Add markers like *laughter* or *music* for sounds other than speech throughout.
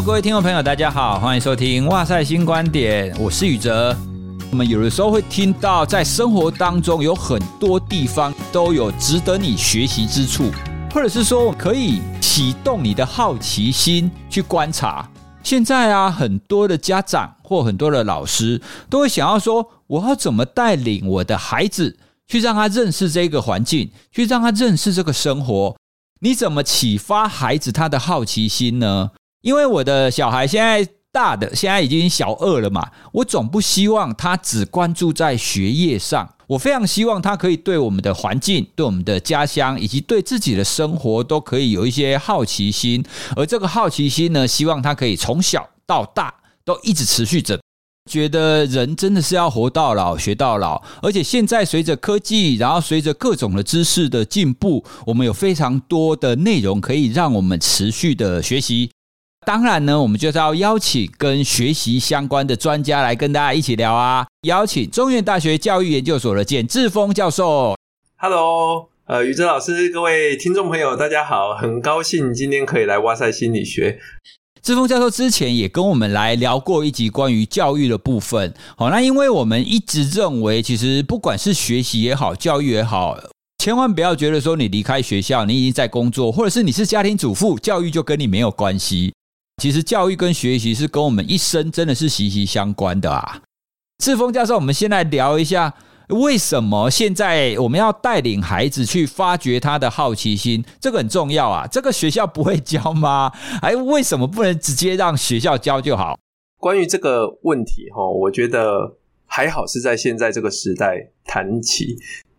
各位听众朋友，大家好，欢迎收听《哇塞新观点》，我是宇哲。我们有的时候会听到，在生活当中有很多地方都有值得你学习之处，或者是说可以启动你的好奇心去观察。现在啊，很多的家长或很多的老师都会想要说，我要怎么带领我的孩子去让他认识这个环境，去让他认识这个生活。你怎么启发孩子他的好奇心呢？因为我的小孩现在大的现在已经小二了嘛，我总不希望他只关注在学业上。我非常希望他可以对我们的环境、对我们的家乡以及对自己的生活都可以有一些好奇心。而这个好奇心呢，希望他可以从小到大都一直持续着。觉得人真的是要活到老学到老，而且现在随着科技，然后随着各种的知识的进步，我们有非常多的内容可以让我们持续的学习。当然呢，我们就是要邀请跟学习相关的专家来跟大家一起聊啊。邀请中原大学教育研究所的简志峰教授。Hello，呃，宇哲老师，各位听众朋友，大家好，很高兴今天可以来哇塞心理学。志峰教授之前也跟我们来聊过一集关于教育的部分。好，那因为我们一直认为，其实不管是学习也好，教育也好，千万不要觉得说你离开学校，你已经在工作，或者是你是家庭主妇，教育就跟你没有关系。其实教育跟学习是跟我们一生真的是息息相关的啊。志峰教授，我们先来聊一下。为什么现在我们要带领孩子去发掘他的好奇心？这个很重要啊！这个学校不会教吗？*laughs* 哎为什么不能直接让学校教就好？关于这个问题，哈，我觉得还好是在现在这个时代谈起。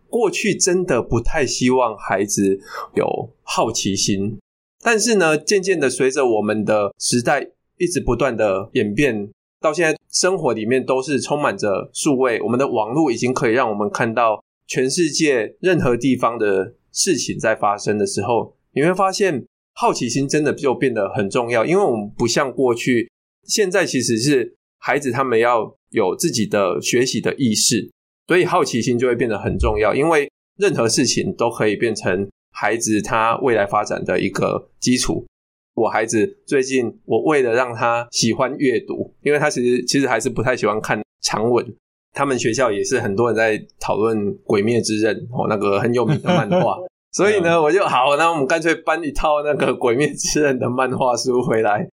过去真的不太希望孩子有好奇心，但是呢，渐渐的随着我们的时代一直不断的演变。到现在，生活里面都是充满着数位，我们的网络已经可以让我们看到全世界任何地方的事情在发生的时候，你会发现好奇心真的就变得很重要。因为我们不像过去，现在其实是孩子他们要有自己的学习的意识，所以好奇心就会变得很重要。因为任何事情都可以变成孩子他未来发展的一个基础。我孩子最近，我为了让他喜欢阅读，因为他其实其实还是不太喜欢看长文。他们学校也是很多人在讨论《鬼灭之刃》哦，那个很有名的漫画。*laughs* 所以呢，我就好，那我们干脆搬一套那个《鬼灭之刃》的漫画书回来。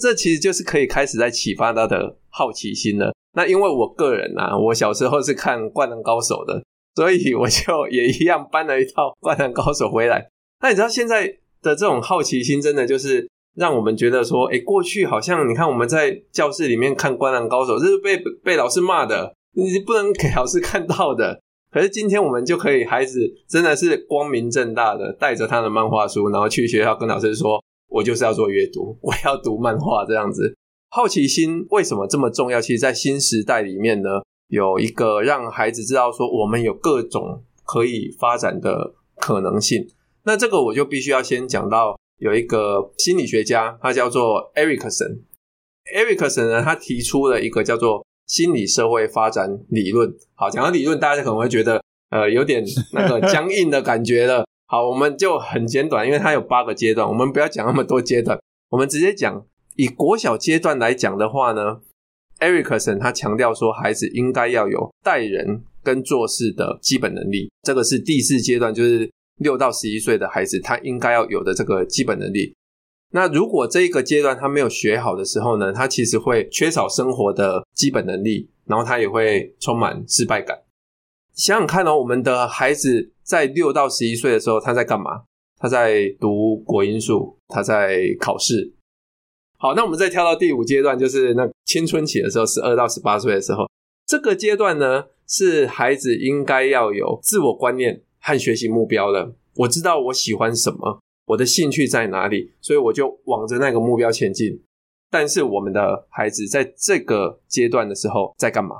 这其实就是可以开始在启发他的好奇心了。那因为我个人啊，我小时候是看《灌篮高手》的，所以我就也一样搬了一套《灌篮高手》回来。那你知道现在？的这种好奇心，真的就是让我们觉得说，诶，过去好像你看我们在教室里面看《灌篮高手》，这是被被老师骂的，你不能给老师看到的。可是今天我们就可以，孩子真的是光明正大的带着他的漫画书，然后去学校跟老师说，我就是要做阅读，我要读漫画这样子。好奇心为什么这么重要？其实，在新时代里面呢，有一个让孩子知道说，我们有各种可以发展的可能性。那这个我就必须要先讲到有一个心理学家，他叫做 Erikson。Erikson 呢，他提出了一个叫做心理社会发展理论。好，讲到理论，大家可能会觉得呃有点那个僵硬的感觉了。好，我们就很简短，因为它有八个阶段，我们不要讲那么多阶段，我们直接讲以国小阶段来讲的话呢 Ericson 他强调说，孩子应该要有待人跟做事的基本能力，这个是第四阶段，就是。六到十一岁的孩子，他应该要有的这个基本能力。那如果这一个阶段他没有学好的时候呢，他其实会缺少生活的基本能力，然后他也会充满失败感。想想看哦，我们的孩子在六到十一岁的时候，他在干嘛？他在读国英数，他在考试。好，那我们再跳到第五阶段，就是那青春期的时候，十二到十八岁的时候，这个阶段呢，是孩子应该要有自我观念。和学习目标了，我知道我喜欢什么，我的兴趣在哪里，所以我就往着那个目标前进。但是我们的孩子在这个阶段的时候在干嘛？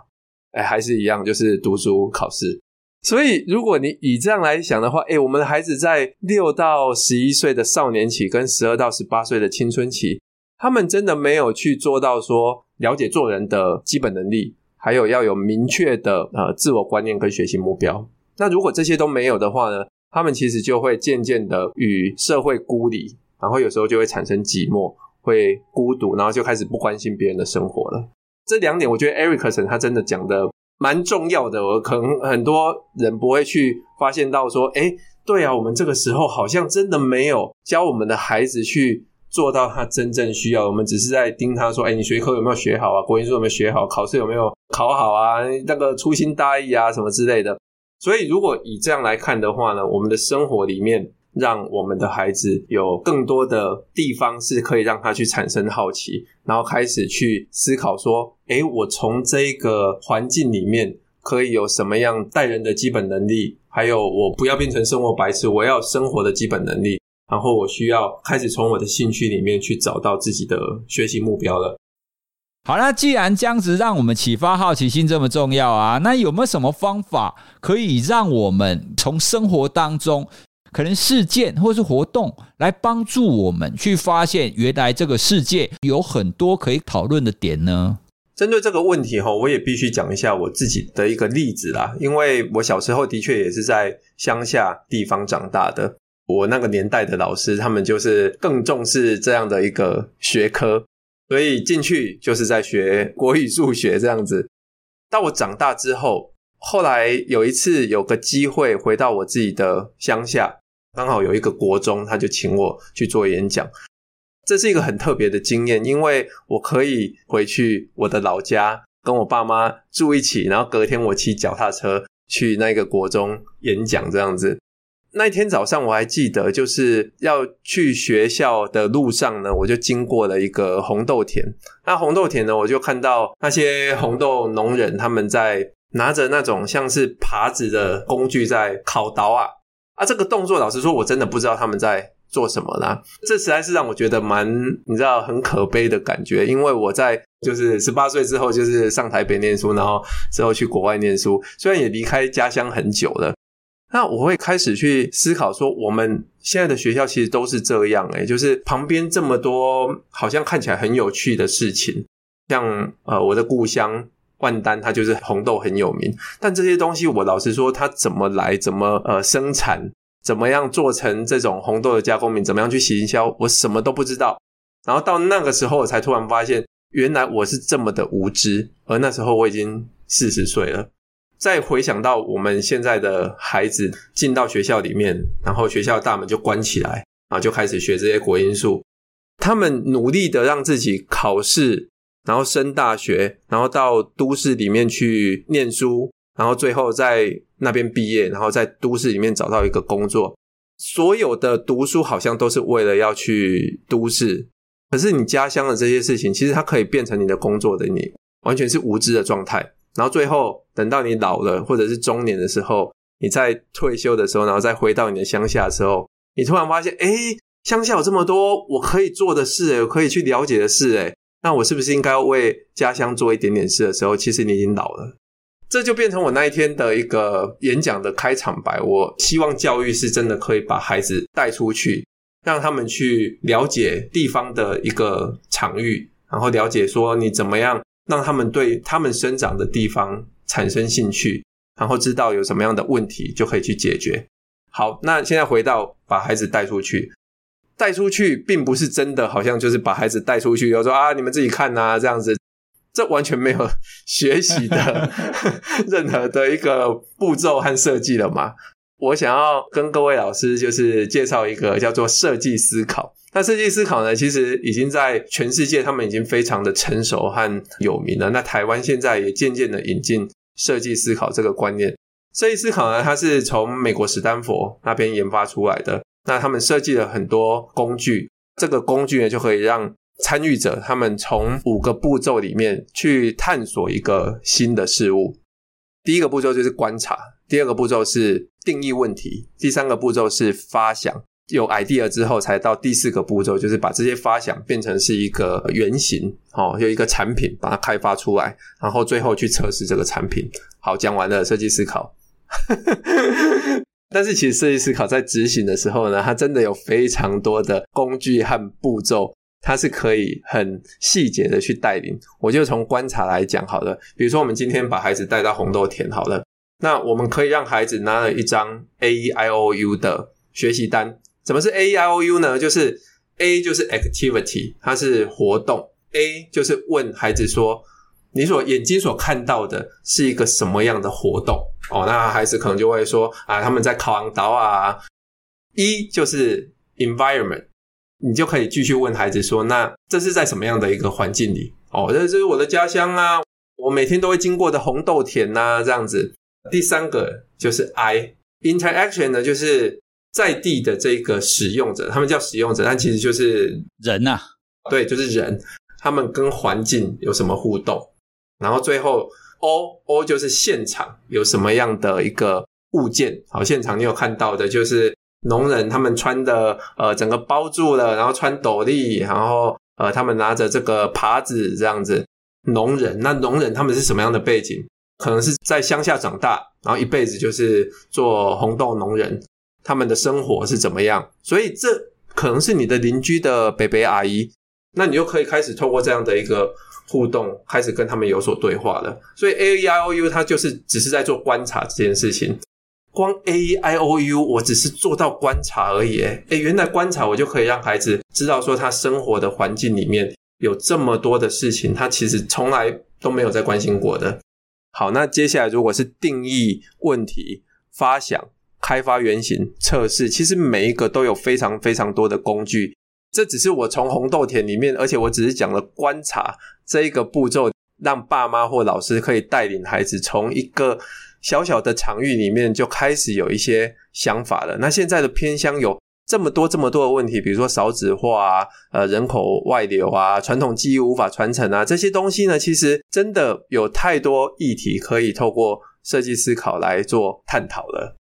哎，还是一样，就是读书考试。所以如果你以这样来想的话，哎，我们的孩子在六到十一岁的少年期跟十二到十八岁的青春期，他们真的没有去做到说了解做人的基本能力，还有要有明确的呃自我观念跟学习目标。那如果这些都没有的话呢？他们其实就会渐渐的与社会孤立，然后有时候就会产生寂寞，会孤独，然后就开始不关心别人的生活了。这两点，我觉得 Ericson 他真的讲的蛮重要的。我可能很多人不会去发现到说，哎，对啊，我们这个时候好像真的没有教我们的孩子去做到他真正需要。我们只是在盯他说，哎，你学科有没有学好啊？国英数有没有学好？考试有没有考好啊？那个粗心大意啊，什么之类的。所以，如果以这样来看的话呢，我们的生活里面。让我们的孩子有更多的地方是可以让他去产生好奇，然后开始去思考说：诶，我从这个环境里面可以有什么样待人的基本能力？还有，我不要变成生活白痴，我要生活的基本能力。然后，我需要开始从我的兴趣里面去找到自己的学习目标了。好，那既然这样子让我们启发好奇心这么重要啊，那有没有什么方法可以让我们从生活当中，可能事件或是活动来帮助我们去发现，原来这个世界有很多可以讨论的点呢？针对这个问题哈，我也必须讲一下我自己的一个例子啦。因为我小时候的确也是在乡下地方长大的，我那个年代的老师他们就是更重视这样的一个学科，所以进去就是在学国语、数学这样子。到我长大之后，后来有一次有个机会回到我自己的乡下。刚好有一个国中，他就请我去做演讲，这是一个很特别的经验，因为我可以回去我的老家，跟我爸妈住一起，然后隔天我骑脚踏车去那个国中演讲，这样子。那一天早上我还记得，就是要去学校的路上呢，我就经过了一个红豆田。那红豆田呢，我就看到那些红豆农人他们在拿着那种像是耙子的工具在烤刀啊。啊，这个动作，老实说，我真的不知道他们在做什么啦。这实在是让我觉得蛮，你知道，很可悲的感觉。因为我在就是十八岁之后，就是上台北念书，然后之后去国外念书，虽然也离开家乡很久了。那我会开始去思考说，我们现在的学校其实都是这样，诶，就是旁边这么多好像看起来很有趣的事情，像呃我的故乡。万丹，它就是红豆很有名，但这些东西我老实说，它怎么来，怎么呃生产，怎么样做成这种红豆的加工品，怎么样去行销，我什么都不知道。然后到那个时候，我才突然发现，原来我是这么的无知。而那时候我已经四十岁了。再回想到我们现在的孩子进到学校里面，然后学校大门就关起来，然后就开始学这些国音数，他们努力的让自己考试。然后升大学，然后到都市里面去念书，然后最后在那边毕业，然后在都市里面找到一个工作。所有的读书好像都是为了要去都市，可是你家乡的这些事情，其实它可以变成你的工作的，你完全是无知的状态。然后最后等到你老了或者是中年的时候，你在退休的时候，然后再回到你的乡下的时候，你突然发现，诶，乡下有这么多我可以做的事，诶，我可以去了解的事，诶。那我是不是应该要为家乡做一点点事的时候，其实你已经老了，这就变成我那一天的一个演讲的开场白。我希望教育是真的可以把孩子带出去，让他们去了解地方的一个场域，然后了解说你怎么样让他们对他们生长的地方产生兴趣，然后知道有什么样的问题就可以去解决。好，那现在回到把孩子带出去。带出去并不是真的，好像就是把孩子带出去，有说啊，你们自己看呐，这样子，这完全没有 *laughs* 学习的 *laughs* 任何的一个步骤和设计了嘛。我想要跟各位老师就是介绍一个叫做设计思考。那设计思考呢，其实已经在全世界他们已经非常的成熟和有名了。那台湾现在也渐渐的引进设计思考这个观念。设计思考呢，它是从美国史丹佛那边研发出来的。那他们设计了很多工具，这个工具呢，就可以让参与者他们从五个步骤里面去探索一个新的事物。第一个步骤就是观察，第二个步骤是定义问题，第三个步骤是发想，有 idea 之后才到第四个步骤，就是把这些发想变成是一个原型，哦，有一个产品把它开发出来，然后最后去测试这个产品。好，讲完了设计思考。*laughs* 但是其实设计思考在执行的时候呢，它真的有非常多的工具和步骤，它是可以很细节的去带领。我就从观察来讲好了，比如说我们今天把孩子带到红豆田好了，那我们可以让孩子拿了一张 A E I O U 的学习单。什么是 A I O U 呢？就是 A 就是 activity，它是活动。A 就是问孩子说：“你所眼睛所看到的是一个什么样的活动？”哦，那孩子可能就会说：“啊，他们在考航岛啊。”E 就是 environment，你就可以继续问孩子说：“那这是在什么样的一个环境里？”哦，这是我的家乡啊，我每天都会经过的红豆田呐、啊，这样子。第三个就是 I interaction 呢，就是在地的这个使用者，他们叫使用者，但其实就是人呐、啊，对，就是人。他们跟环境有什么互动？然后最后 O O 就是现场有什么样的一个物件？好，现场你有看到的就是农人他们穿的呃整个包住了，然后穿斗笠，然后呃他们拿着这个耙子这样子。农人，那农人他们是什么样的背景？可能是在乡下长大，然后一辈子就是做红豆农人，他们的生活是怎么样？所以这可能是你的邻居的伯伯阿姨。那你就可以开始透过这样的一个互动，开始跟他们有所对话了。所以 A E I O U 它就是只是在做观察这件事情。光 A E I O U 我只是做到观察而已。诶，原来观察我就可以让孩子知道说他生活的环境里面有这么多的事情，他其实从来都没有在关心过的。好，那接下来如果是定义问题、发想、开发原型、测试，其实每一个都有非常非常多的工具。这只是我从红豆田里面，而且我只是讲了观察这一个步骤，让爸妈或老师可以带领孩子从一个小小的场域里面就开始有一些想法了。那现在的偏乡有这么多这么多的问题，比如说少子化啊，呃，人口外流啊，传统技艺无法传承啊，这些东西呢，其实真的有太多议题可以透过设计思考来做探讨了。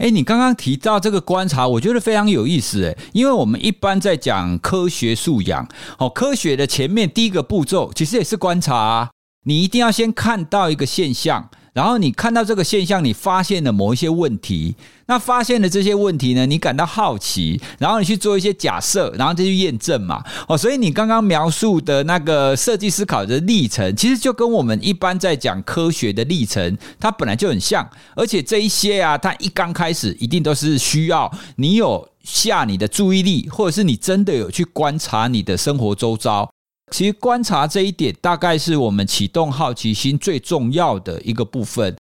哎，你刚刚提到这个观察，我觉得非常有意思诶，因为我们一般在讲科学素养，哦，科学的前面第一个步骤其实也是观察啊，你一定要先看到一个现象。然后你看到这个现象，你发现了某一些问题，那发现了这些问题呢，你感到好奇，然后你去做一些假设，然后再去验证嘛。哦，所以你刚刚描述的那个设计思考的历程，其实就跟我们一般在讲科学的历程，它本来就很像。而且这一些啊，它一刚开始一定都是需要你有下你的注意力，或者是你真的有去观察你的生活周遭。其实观察这一点，大概是我们启动好奇心最重要的一个部分。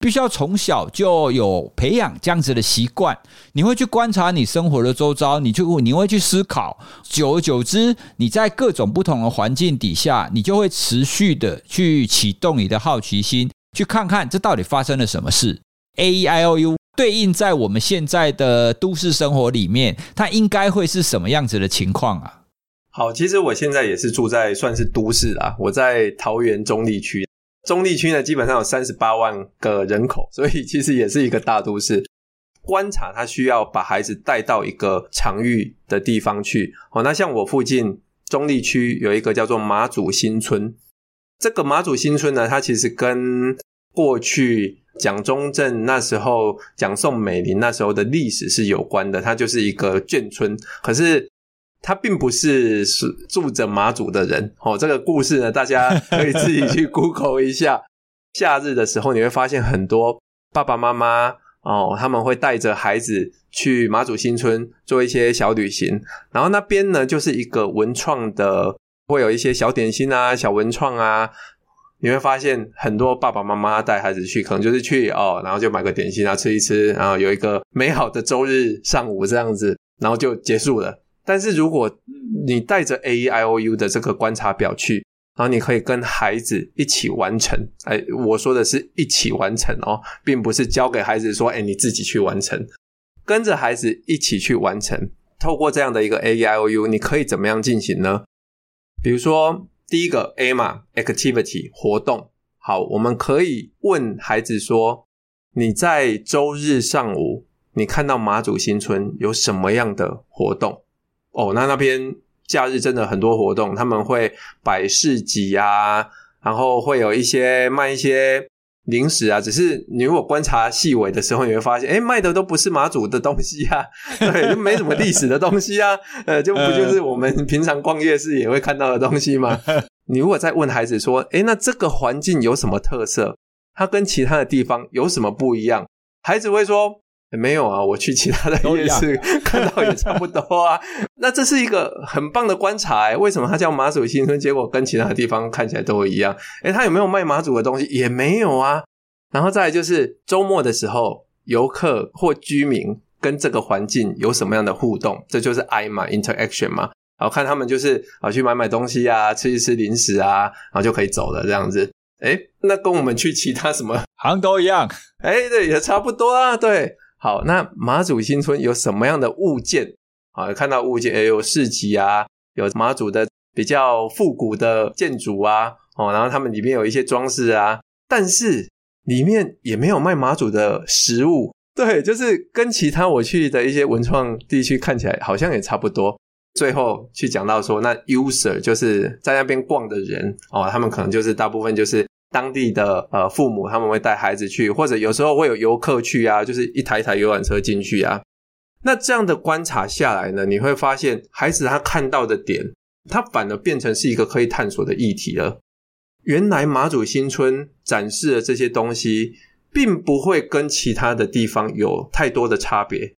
必须要从小就有培养这样子的习惯。你会去观察你生活的周遭，你就你会去思考。久而久之，你在各种不同的环境底下，你就会持续的去启动你的好奇心，去看看这到底发生了什么事。A E I O U 对应在我们现在的都市生活里面，它应该会是什么样子的情况啊？好，其实我现在也是住在算是都市啦，我在桃园中坜区，中坜区呢基本上有三十八万个人口，所以其实也是一个大都市。观察它需要把孩子带到一个场域的地方去。哦，那像我附近中坜区有一个叫做马祖新村，这个马祖新村呢，它其实跟过去蒋中正那时候、蒋宋美龄那时候的历史是有关的，它就是一个眷村，可是。他并不是是住着马祖的人哦，这个故事呢，大家可以自己去 *laughs* Google 一下。夏日的时候，你会发现很多爸爸妈妈哦，他们会带着孩子去马祖新村做一些小旅行，然后那边呢，就是一个文创的，会有一些小点心啊、小文创啊。你会发现很多爸爸妈妈带孩子去，可能就是去哦，然后就买个点心啊吃一吃，然后有一个美好的周日上午这样子，然后就结束了。但是如果你带着 A E I O U 的这个观察表去，然后你可以跟孩子一起完成。哎，我说的是一起完成哦，并不是交给孩子说，哎，你自己去完成。跟着孩子一起去完成，透过这样的一个 A E I O U，你可以怎么样进行呢？比如说第一个 A 嘛，Activity 活动。好，我们可以问孩子说，你在周日上午，你看到马祖新村有什么样的活动？哦，那那边假日真的很多活动，他们会摆市集啊，然后会有一些卖一些零食啊。只是你如果观察细微的时候，你会发现，诶，卖的都不是马祖的东西啊，对，就没什么历史的东西啊，呃，就不就是我们平常逛夜市也会看到的东西吗？*laughs* 你如果再问孩子说，诶，那这个环境有什么特色？它跟其他的地方有什么不一样？孩子会说，没有啊，我去其他的夜市 *laughs* 看到也差不多啊。那这是一个很棒的观察欸，为什么它叫马祖新村？结果跟其他地方看起来都一样？诶，它有没有卖马祖的东西？也没有啊。然后再来就是周末的时候，游客或居民跟这个环境有什么样的互动？这就是 I 嘛，interaction 嘛。然后看他们就是啊去买买东西啊，吃一吃零食啊，然后就可以走了这样子。诶，那跟我们去其他什么好像都一样。诶，对，也差不多啊，对。好，那马祖新村有什么样的物件？啊，看到物件也有市集啊，有马祖的比较复古的建筑啊，哦，然后他们里面有一些装饰啊，但是里面也没有卖马祖的食物。对，就是跟其他我去的一些文创地区看起来好像也差不多。最后去讲到说，那 user 就是在那边逛的人哦，他们可能就是大部分就是。当地的呃父母他们会带孩子去，或者有时候会有游客去啊，就是一台一台游览车进去啊。那这样的观察下来呢，你会发现孩子他看到的点，他反而变成是一个可以探索的议题了。原来马祖新村展示的这些东西，并不会跟其他的地方有太多的差别。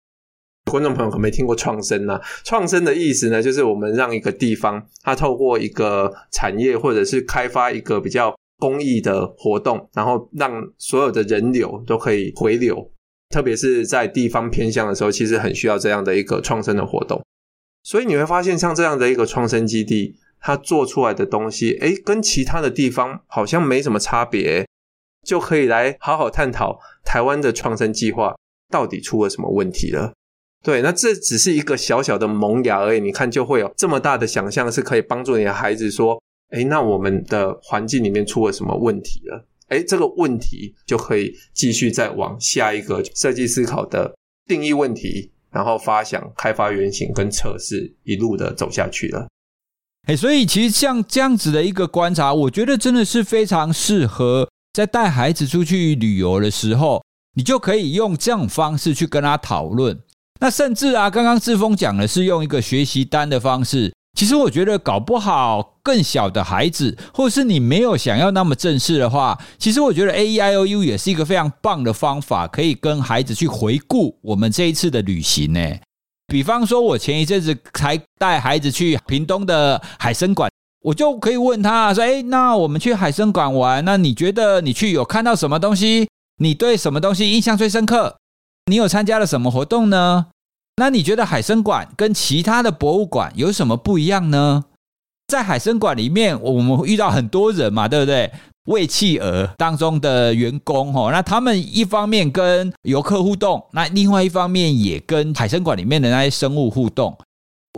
观众朋友可没听过创生呢？创生的意思呢，就是我们让一个地方，它透过一个产业或者是开发一个比较。公益的活动，然后让所有的人流都可以回流，特别是在地方偏向的时候，其实很需要这样的一个创生的活动。所以你会发现，像这样的一个创生基地，它做出来的东西，诶，跟其他的地方好像没什么差别，就可以来好好探讨台湾的创生计划到底出了什么问题了。对，那这只是一个小小的萌芽而已，你看就会有这么大的想象，是可以帮助你的孩子说。诶，那我们的环境里面出了什么问题了？诶，这个问题就可以继续再往下一个设计思考的定义问题，然后发想、开发原型跟测试，一路的走下去了。诶，所以其实像这样子的一个观察，我觉得真的是非常适合在带孩子出去旅游的时候，你就可以用这种方式去跟他讨论。那甚至啊，刚刚志峰讲的是用一个学习单的方式。其实我觉得搞不好更小的孩子，或是你没有想要那么正式的话，其实我觉得 A E I O U 也是一个非常棒的方法，可以跟孩子去回顾我们这一次的旅行呢。比方说，我前一阵子才带孩子去屏东的海生馆，我就可以问他说：“诶，那我们去海生馆玩，那你觉得你去有看到什么东西？你对什么东西印象最深刻？你有参加了什么活动呢？”那你觉得海生馆跟其他的博物馆有什么不一样呢？在海生馆里面，我们遇到很多人嘛，对不对？喂企鹅当中的员工哦，那他们一方面跟游客互动，那另外一方面也跟海生馆里面的那些生物互动。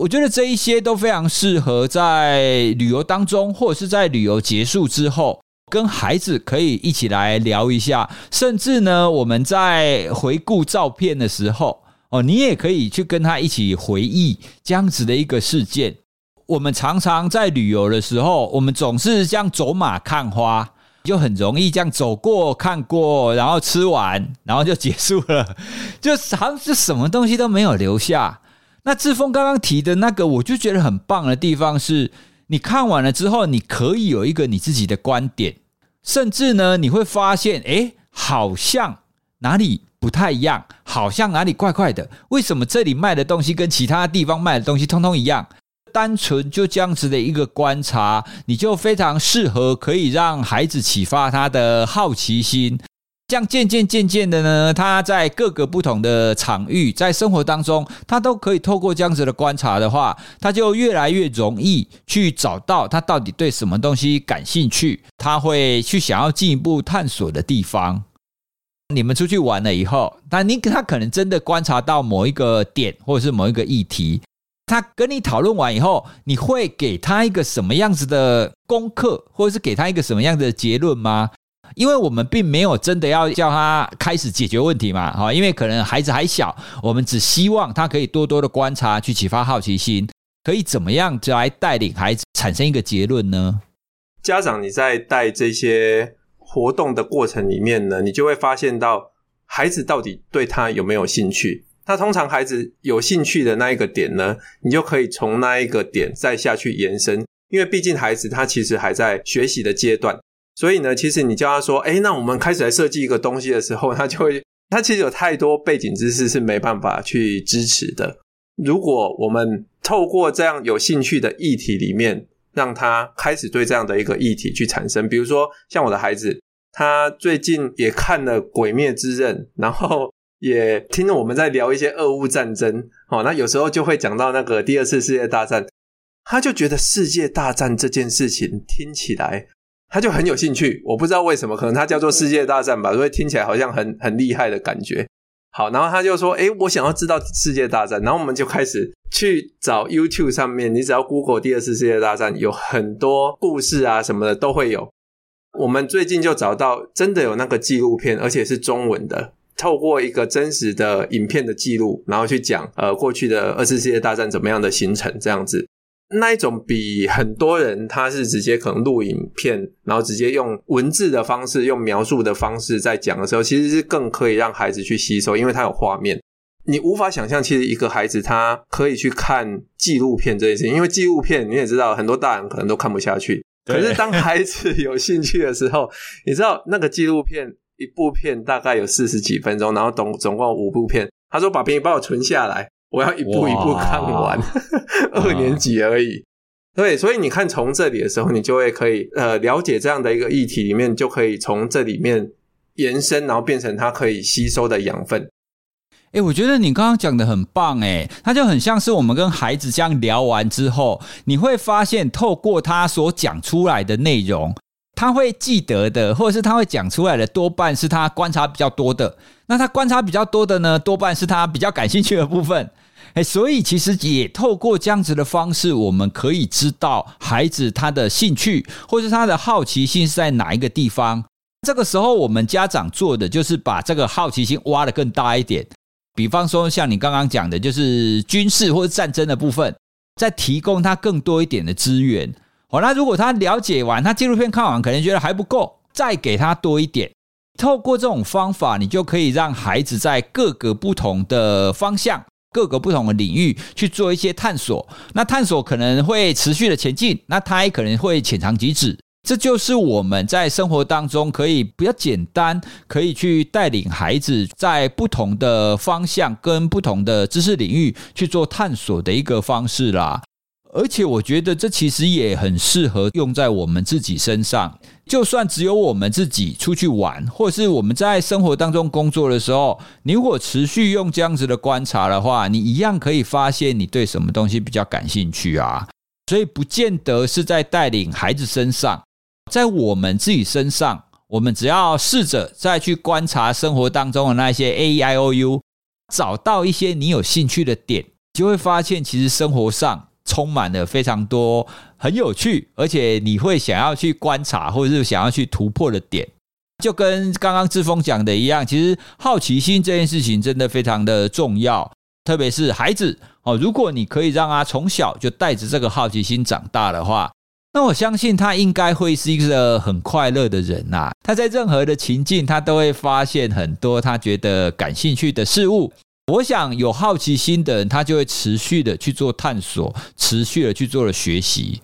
我觉得这一些都非常适合在旅游当中，或者是在旅游结束之后，跟孩子可以一起来聊一下，甚至呢，我们在回顾照片的时候。哦，你也可以去跟他一起回忆这样子的一个事件。我们常常在旅游的时候，我们总是这样走马看花，就很容易这样走过看过，然后吃完，然后就结束了，*laughs* 就好像是什么东西都没有留下。那志峰刚刚提的那个，我就觉得很棒的地方是，你看完了之后，你可以有一个你自己的观点，甚至呢，你会发现，诶，好像哪里。不太一样，好像哪里怪怪的。为什么这里卖的东西跟其他地方卖的东西通通一样？单纯就这样子的一个观察，你就非常适合可以让孩子启发他的好奇心。这样渐渐渐渐的呢，他在各个不同的场域，在生活当中，他都可以透过这样子的观察的话，他就越来越容易去找到他到底对什么东西感兴趣，他会去想要进一步探索的地方。你们出去玩了以后，但你他可能真的观察到某一个点，或者是某一个议题，他跟你讨论完以后，你会给他一个什么样子的功课，或者是给他一个什么样的结论吗？因为我们并没有真的要叫他开始解决问题嘛，哈，因为可能孩子还小，我们只希望他可以多多的观察，去启发好奇心，可以怎么样就来带领孩子产生一个结论呢？家长，你在带这些。活动的过程里面呢，你就会发现到孩子到底对他有没有兴趣。那通常孩子有兴趣的那一个点呢，你就可以从那一个点再下去延伸。因为毕竟孩子他其实还在学习的阶段，所以呢，其实你叫他说：“诶，那我们开始来设计一个东西的时候，*laughs* 他就会他其实有太多背景知识是没办法去支持的。如果我们透过这样有兴趣的议题里面，让他开始对这样的一个议题去产生，比如说像我的孩子，他最近也看了《鬼灭之刃》，然后也听了我们在聊一些俄乌战争，哦，那有时候就会讲到那个第二次世界大战，他就觉得世界大战这件事情听起来他就很有兴趣，我不知道为什么，可能他叫做世界大战吧，所以听起来好像很很厉害的感觉。好，然后他就说：“诶，我想要知道世界大战。”然后我们就开始去找 YouTube 上面，你只要 Google 第二次世界大战，有很多故事啊什么的都会有。我们最近就找到真的有那个纪录片，而且是中文的，透过一个真实的影片的记录，然后去讲呃过去的二次世界大战怎么样的形成这样子。那一种比很多人他是直接可能录影片，然后直接用文字的方式、用描述的方式在讲的时候，其实是更可以让孩子去吸收，因为他有画面。你无法想象，其实一个孩子他可以去看纪录片这件事情，因为纪录片你也知道，很多大人可能都看不下去。可是当孩子有兴趣的时候，你知道那个纪录片一部片大概有四十几分钟，然后总总共五部片。他说：“把便宜帮我存下来。”我要一步一步看完，*laughs* 二年级而已。对，所以你看，从这里的时候，你就会可以呃了解这样的一个议题里面，就可以从这里面延伸，然后变成它可以吸收的养分。诶，我觉得你刚刚讲的很棒，诶，他就很像是我们跟孩子这样聊完之后，你会发现透过他所讲出来的内容。他会记得的，或者是他会讲出来的，多半是他观察比较多的。那他观察比较多的呢，多半是他比较感兴趣的部分。诶，所以其实也透过这样子的方式，我们可以知道孩子他的兴趣或是他的好奇心是在哪一个地方。这个时候，我们家长做的就是把这个好奇心挖得更大一点。比方说，像你刚刚讲的，就是军事或者战争的部分，再提供他更多一点的资源。好，那如果他了解完，他纪录片看完，可能觉得还不够，再给他多一点。透过这种方法，你就可以让孩子在各个不同的方向、各个不同的领域去做一些探索。那探索可能会持续的前进，那他也可能会浅尝即止。这就是我们在生活当中可以比较简单，可以去带领孩子在不同的方向跟不同的知识领域去做探索的一个方式啦。而且我觉得这其实也很适合用在我们自己身上。就算只有我们自己出去玩，或是我们在生活当中工作的时候，你如果持续用这样子的观察的话，你一样可以发现你对什么东西比较感兴趣啊。所以不见得是在带领孩子身上，在我们自己身上，我们只要试着再去观察生活当中的那些 A E I O U，找到一些你有兴趣的点，就会发现其实生活上。充满了非常多很有趣，而且你会想要去观察或者是想要去突破的点，就跟刚刚志峰讲的一样，其实好奇心这件事情真的非常的重要，特别是孩子哦，如果你可以让他从小就带着这个好奇心长大的话，那我相信他应该会是一个很快乐的人呐。他在任何的情境，他都会发现很多他觉得感兴趣的事物。我想有好奇心的人，他就会持续的去做探索，持续的去做了学习。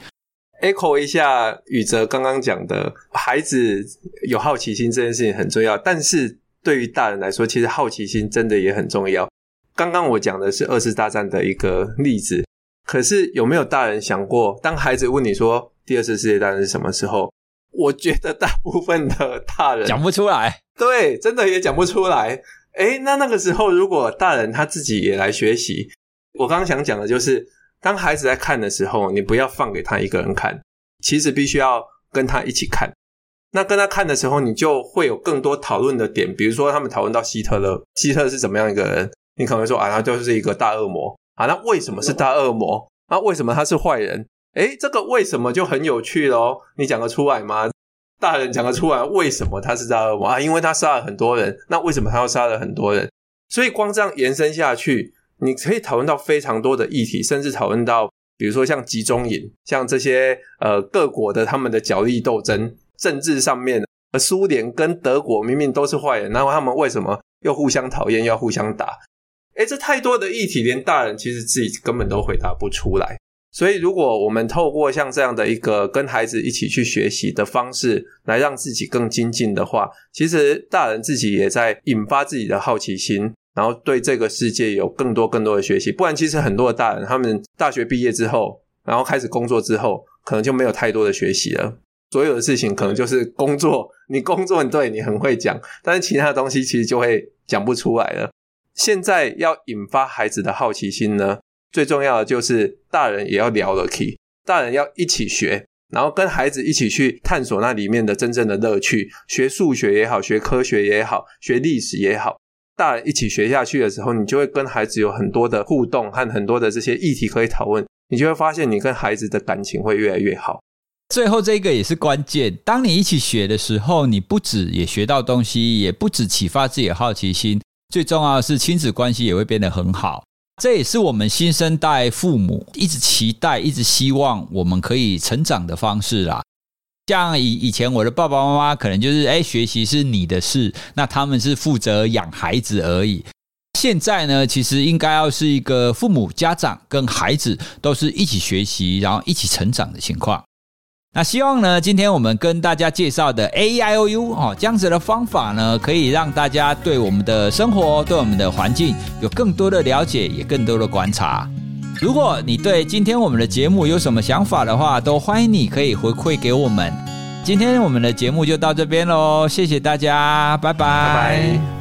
Echo 一下宇哲刚刚讲的，孩子有好奇心这件事情很重要，但是对于大人来说，其实好奇心真的也很重要。刚刚我讲的是二次大战的一个例子，可是有没有大人想过，当孩子问你说第二次世界大战是什么时候？我觉得大部分的大人讲不出来，对，真的也讲不出来。诶，那那个时候，如果大人他自己也来学习，我刚刚想讲的就是，当孩子在看的时候，你不要放给他一个人看，其实必须要跟他一起看。那跟他看的时候，你就会有更多讨论的点，比如说他们讨论到希特勒，希特勒是怎么样一个人，你可能会说啊，他就是一个大恶魔啊，那为什么是大恶魔？那为什么他是坏人？诶，这个为什么就很有趣咯，你讲得出来吗？大人讲得出来，为什么他是大恶魔啊？因为他杀了很多人。那为什么他要杀了很多人？所以光这样延伸下去，你可以讨论到非常多的议题，甚至讨论到，比如说像集中营，像这些呃各国的他们的角力斗争，政治上面，苏联跟德国明明都是坏人，然后他们为什么又互相讨厌，要互相打？诶，这太多的议题，连大人其实自己根本都回答不出来。所以，如果我们透过像这样的一个跟孩子一起去学习的方式，来让自己更精进的话，其实大人自己也在引发自己的好奇心，然后对这个世界有更多更多的学习。不然，其实很多的大人，他们大学毕业之后，然后开始工作之后，可能就没有太多的学习了。所有的事情可能就是工作，你工作很对你很会讲，但是其他的东西其实就会讲不出来了。现在要引发孩子的好奇心呢？最重要的就是大人也要聊得起，大人要一起学，然后跟孩子一起去探索那里面的真正的乐趣。学数学也好，学科学也好，学历史也好，大人一起学下去的时候，你就会跟孩子有很多的互动和很多的这些议题可以讨论。你就会发现，你跟孩子的感情会越来越好。最后这个也是关键，当你一起学的时候，你不止也学到东西，也不止启发自己的好奇心，最重要的是亲子关系也会变得很好。这也是我们新生代父母一直期待、一直希望我们可以成长的方式啦。像以以前我的爸爸妈妈可能就是，哎，学习是你的事，那他们是负责养孩子而已。现在呢，其实应该要是一个父母、家长跟孩子都是一起学习，然后一起成长的情况。那希望呢，今天我们跟大家介绍的 A I O U 哦，这样子的方法呢，可以让大家对我们的生活、对我们的环境有更多的了解，也更多的观察。如果你对今天我们的节目有什么想法的话，都欢迎你可以回馈给我们。今天我们的节目就到这边喽，谢谢大家，拜拜。